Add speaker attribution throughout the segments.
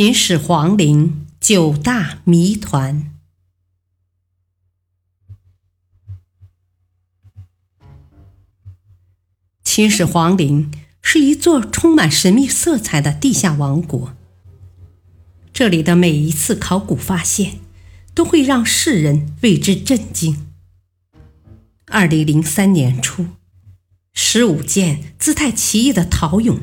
Speaker 1: 秦始皇陵九大谜团。秦始皇陵是一座充满神秘色彩的地下王国。这里的每一次考古发现，都会让世人为之震惊。二零零三年初，十五件姿态奇异的陶俑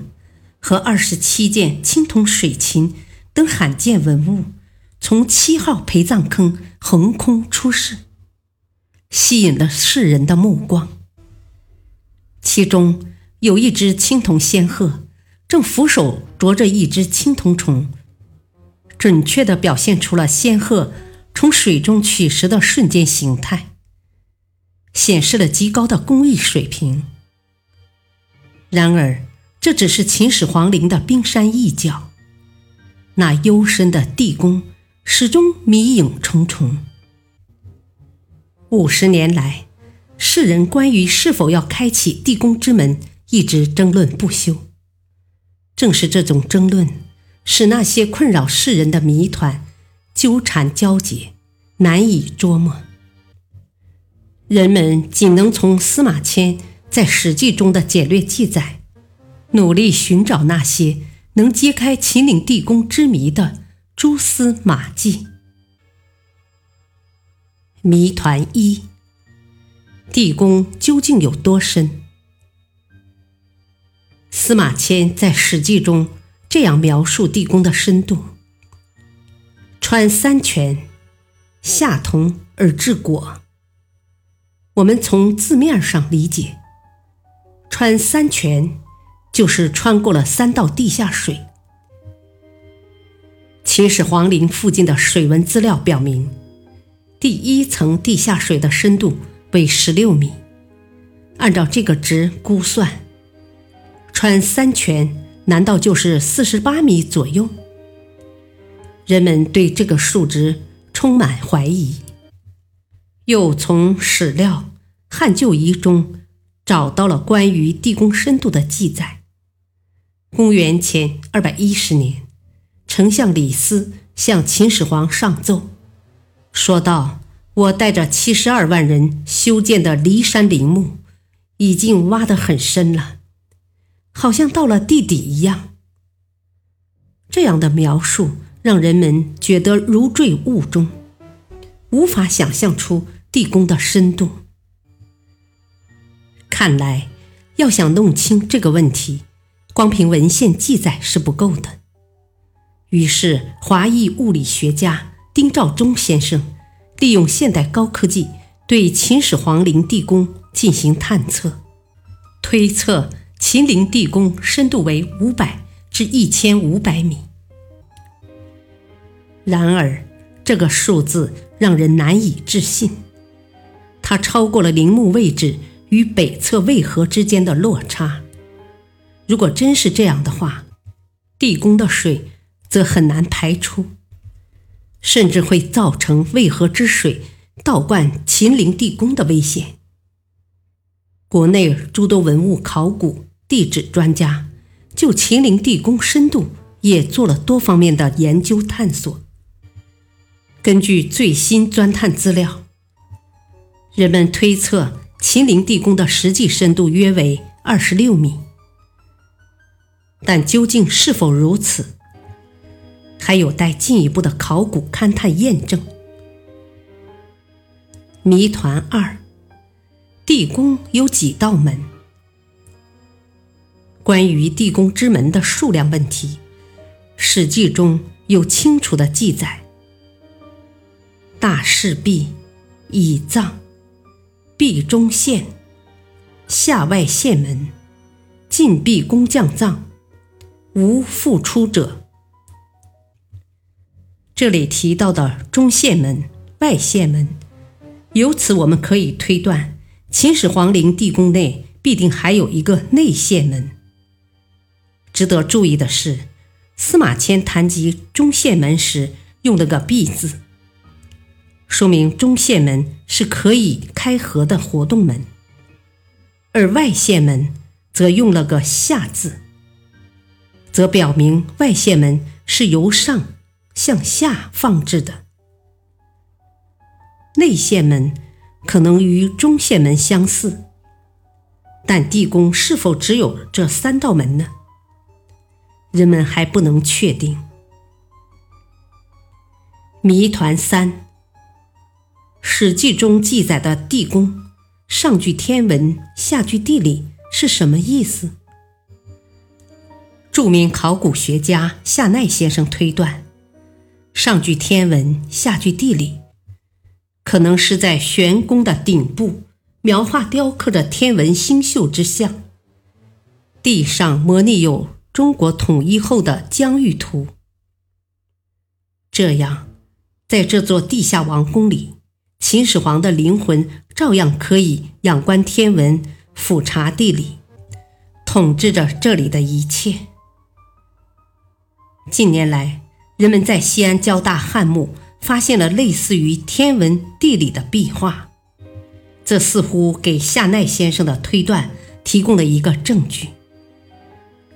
Speaker 1: 和二十七件青铜水琴。等罕见文物从七号陪葬坑横空出世，吸引了世人的目光。其中有一只青铜仙鹤，正俯首啄着一只青铜虫，准确地表现出了仙鹤从水中取食的瞬间形态，显示了极高的工艺水平。然而，这只是秦始皇陵的冰山一角。那幽深的地宫始终迷影重重。五十年来，世人关于是否要开启地宫之门一直争论不休。正是这种争论，使那些困扰世人的谜团纠缠交结，难以捉摸。人们仅能从司马迁在《史记》中的简略记载，努力寻找那些。能揭开秦岭地宫之谜的蛛丝马迹。谜团一：地宫究竟有多深？司马迁在《史记》中这样描述地宫的深度：穿三泉，下铜而治果。我们从字面上理解，穿三泉。就是穿过了三道地下水。秦始皇陵附近的水文资料表明，第一层地下水的深度为十六米。按照这个值估算，穿三泉难道就是四十八米左右？人们对这个数值充满怀疑，又从史料《汉旧仪》中找到了关于地宫深度的记载。公元前二百一十年，丞相李斯向秦始皇上奏，说道：“我带着七十二万人修建的骊山陵墓，已经挖得很深了，好像到了地底一样。”这样的描述让人们觉得如坠雾中，无法想象出地宫的深度。看来，要想弄清这个问题。光凭文献记载是不够的，于是华裔物理学家丁肇中先生利用现代高科技对秦始皇陵地宫进行探测，推测秦陵地宫深度为五百至一千五百米。然而，这个数字让人难以置信，它超过了陵墓位置与北侧渭河之间的落差。如果真是这样的话，地宫的水则很难排出，甚至会造成渭河之水倒灌秦陵地宫的危险。国内诸多文物考古、地质专家就秦陵地宫深度也做了多方面的研究探索。根据最新钻探资料，人们推测秦陵地宫的实际深度约为二十六米。但究竟是否如此，还有待进一步的考古勘探验证。谜团二：地宫有几道门？关于地宫之门的数量问题，《史记》中有清楚的记载：大室壁、以藏、壁中线、下外线门、禁闭工匠藏。无复出者。这里提到的中线门、外线门，由此我们可以推断，秦始皇陵地宫内必定还有一个内线门。值得注意的是，司马迁谈及中线门时用了个“闭”字，说明中线门是可以开合的活动门，而外线门则用了个“下”字，则表明外线门是由上。向下放置的内线门可能与中线门相似，但地宫是否只有这三道门呢？人们还不能确定。谜团三：《史记》中记载的地宫，上句天文，下句地理是什么意思？著名考古学家夏奈先生推断。上句天文，下句地理，可能是在玄宫的顶部描画雕刻着天文星宿之象，地上模拟有中国统一后的疆域图。这样，在这座地下王宫里，秦始皇的灵魂照样可以仰观天文，俯察地理，统治着这里的一切。近年来。人们在西安交大汉墓发现了类似于天文地理的壁画，这似乎给夏奈先生的推断提供了一个证据。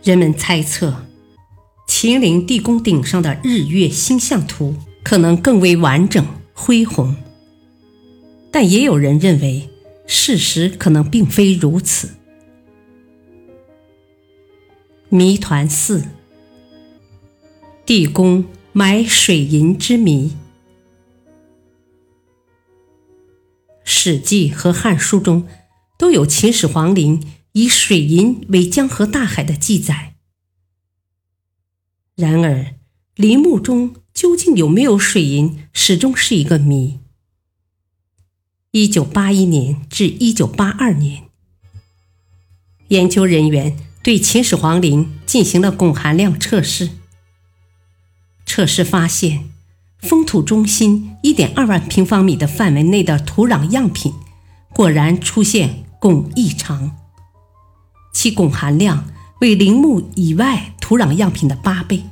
Speaker 1: 人们猜测，秦陵地宫顶上的日月星象图可能更为完整恢宏，但也有人认为事实可能并非如此。谜团四。地宫埋水银之谜，《史记》和《汉书》中都有秦始皇陵以水银为江河大海的记载。然而，陵墓中究竟有没有水银，始终是一个谜。一九八一年至一九八二年，研究人员对秦始皇陵进行了汞含量测试。测试发现，封土中心一点二万平方米的范围内的土壤样品果然出现汞异常，其汞含量为陵墓以外土壤样品的八倍。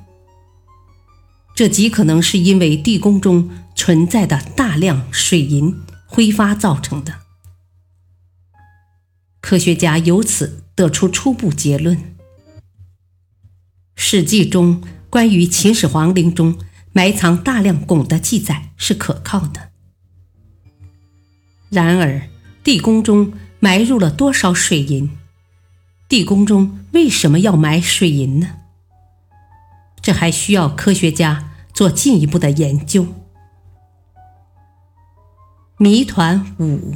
Speaker 1: 这极可能是因为地宫中存在的大量水银挥发造成的。科学家由此得出初步结论：《史记》中。关于秦始皇陵中埋藏大量汞的记载是可靠的。然而，地宫中埋入了多少水银？地宫中为什么要埋水银呢？这还需要科学家做进一步的研究。谜团五：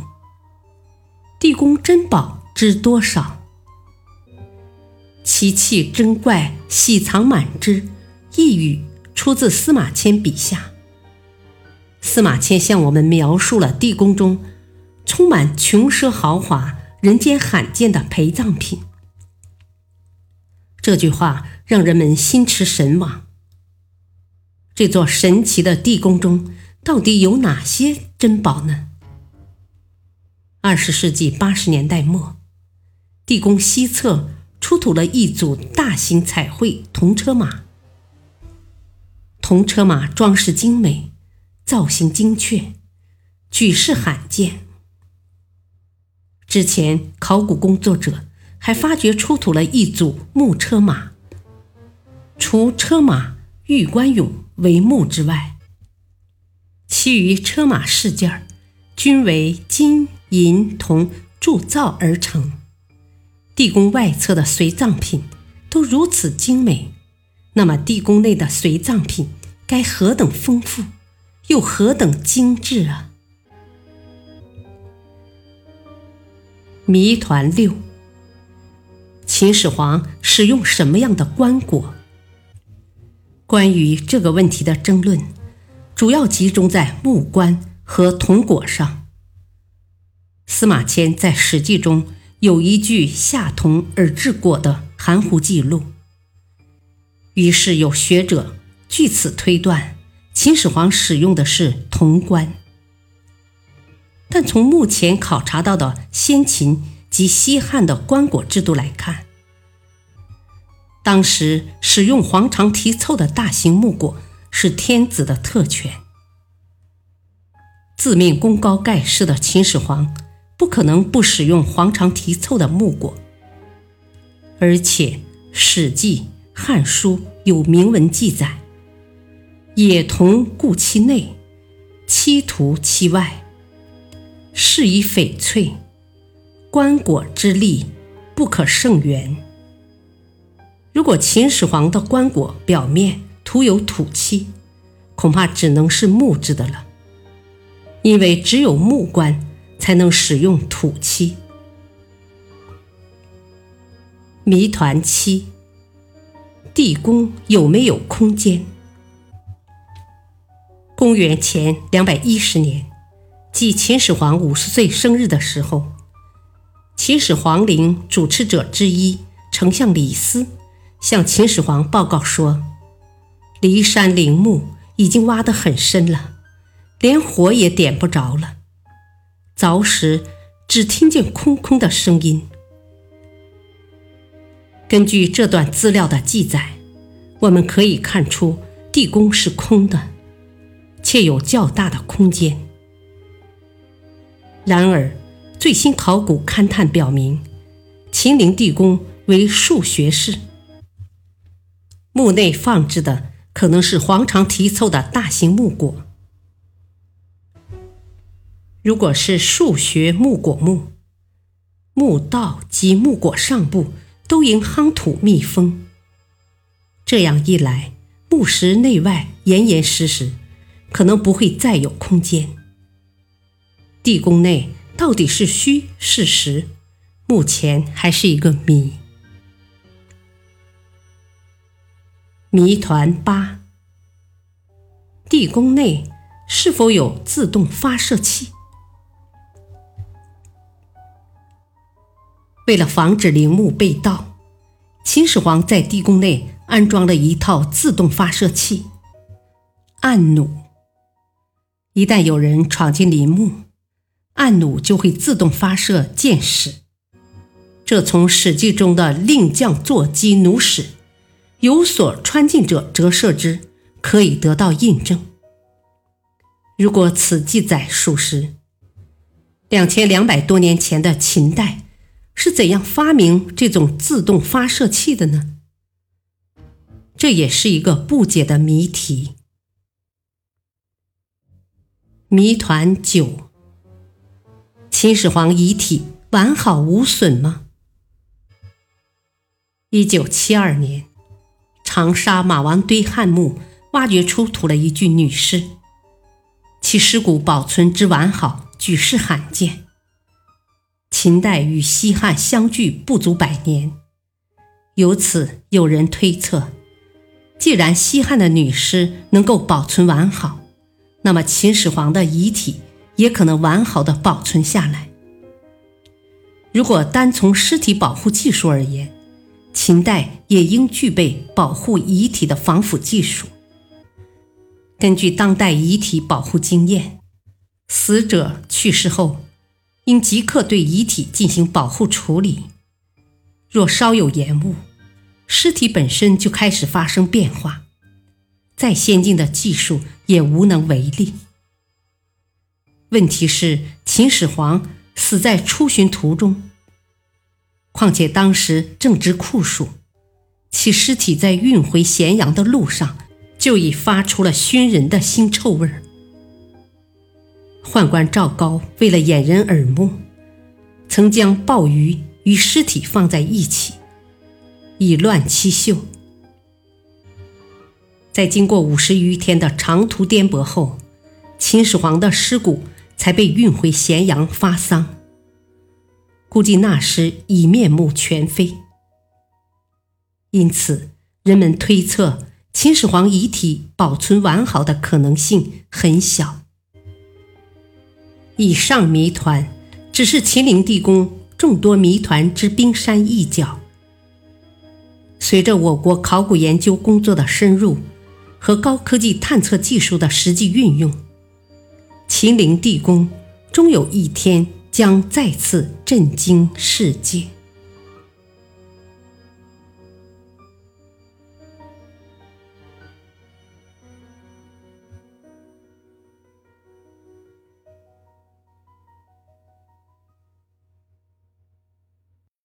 Speaker 1: 地宫珍宝知多少？奇器珍怪，喜藏满之。一语出自司马迁笔下。司马迁向我们描述了地宫中充满穷奢豪华、人间罕见的陪葬品。这句话让人们心驰神往。这座神奇的地宫中到底有哪些珍宝呢？二十世纪八十年代末，地宫西侧出土了一组大型彩绘铜车马。铜车马装饰精美，造型精确，举世罕见。之前，考古工作者还发掘出土了一组木车马，除车马玉冠俑为木之外，其余车马饰件均为金银铜铸造而成。地宫外侧的随葬品都如此精美，那么地宫内的随葬品？该何等丰富，又何等精致啊！谜团六：秦始皇使用什么样的棺椁？关于这个问题的争论，主要集中在木棺和铜椁上。司马迁在《史记》中有一句“下铜而制椁”的含糊记录，于是有学者据此推断，秦始皇使用的是铜棺。但从目前考察到的先秦及西汉的棺椁制度来看，当时使用黄肠题凑的大型木椁是天子的特权。自命功高盖世的秦始皇不可能不使用黄肠题凑的木椁，而且《史记》《汉书》有明文记载：“野铜固其内，漆涂其外。”是以翡翠，棺椁之力不可胜圆。如果秦始皇的棺椁表面涂有土漆，恐怕只能是木质的了，因为只有木棺才能使用土漆。谜团七：地宫有没有空间？公元前两百一十年。即秦始皇五十岁生日的时候，秦始皇陵主持者之一丞相李斯向秦始皇报告说：“骊山陵墓已经挖得很深了，连火也点不着了。凿时只听见空空的声音。”根据这段资料的记载，我们可以看出地宫是空的，且有较大的空间。然而，最新考古勘探表明，秦陵地宫为数学式，墓内放置的可能是黄肠题凑的大型木椁。如果是数学木椁墓，墓道及木椁上部都应夯土密封。这样一来，墓室内外严严实实，可能不会再有空间。地宫内到底是虚是实，目前还是一个谜。谜团八：地宫内是否有自动发射器？为了防止陵墓被盗，秦始皇在地宫内安装了一套自动发射器——暗弩。一旦有人闯进陵墓，暗弩就会自动发射箭矢，这从《史记》中的“令将坐击弩矢，有所穿进者折射之”可以得到印证。如果此记载属实，两千两百多年前的秦代是怎样发明这种自动发射器的呢？这也是一个不解的谜题。谜团九。秦始皇遗体完好无损吗？一九七二年，长沙马王堆汉墓挖掘出土了一具女尸，其尸骨保存之完好，举世罕见。秦代与西汉相距不足百年，由此有人推测，既然西汉的女尸能够保存完好，那么秦始皇的遗体。也可能完好的保存下来。如果单从尸体保护技术而言，秦代也应具备保护遗体的防腐技术。根据当代遗体保护经验，死者去世后，应即刻对遗体进行保护处理。若稍有延误，尸体本身就开始发生变化，再先进的技术也无能为力。问题是秦始皇死在出巡途中，况且当时正值酷暑，其尸体在运回咸阳的路上就已发出了熏人的腥臭味儿。宦官赵高为了掩人耳目，曾将鲍鱼与尸体放在一起，以乱其秀。在经过五十余天的长途颠簸后，秦始皇的尸骨。才被运回咸阳发丧，估计那时已面目全非。因此，人们推测秦始皇遗体保存完好的可能性很小。以上谜团只是秦陵地宫众多谜团之冰山一角。随着我国考古研究工作的深入和高科技探测技术的实际运用，秦陵地宫终有一天将再次震惊世界。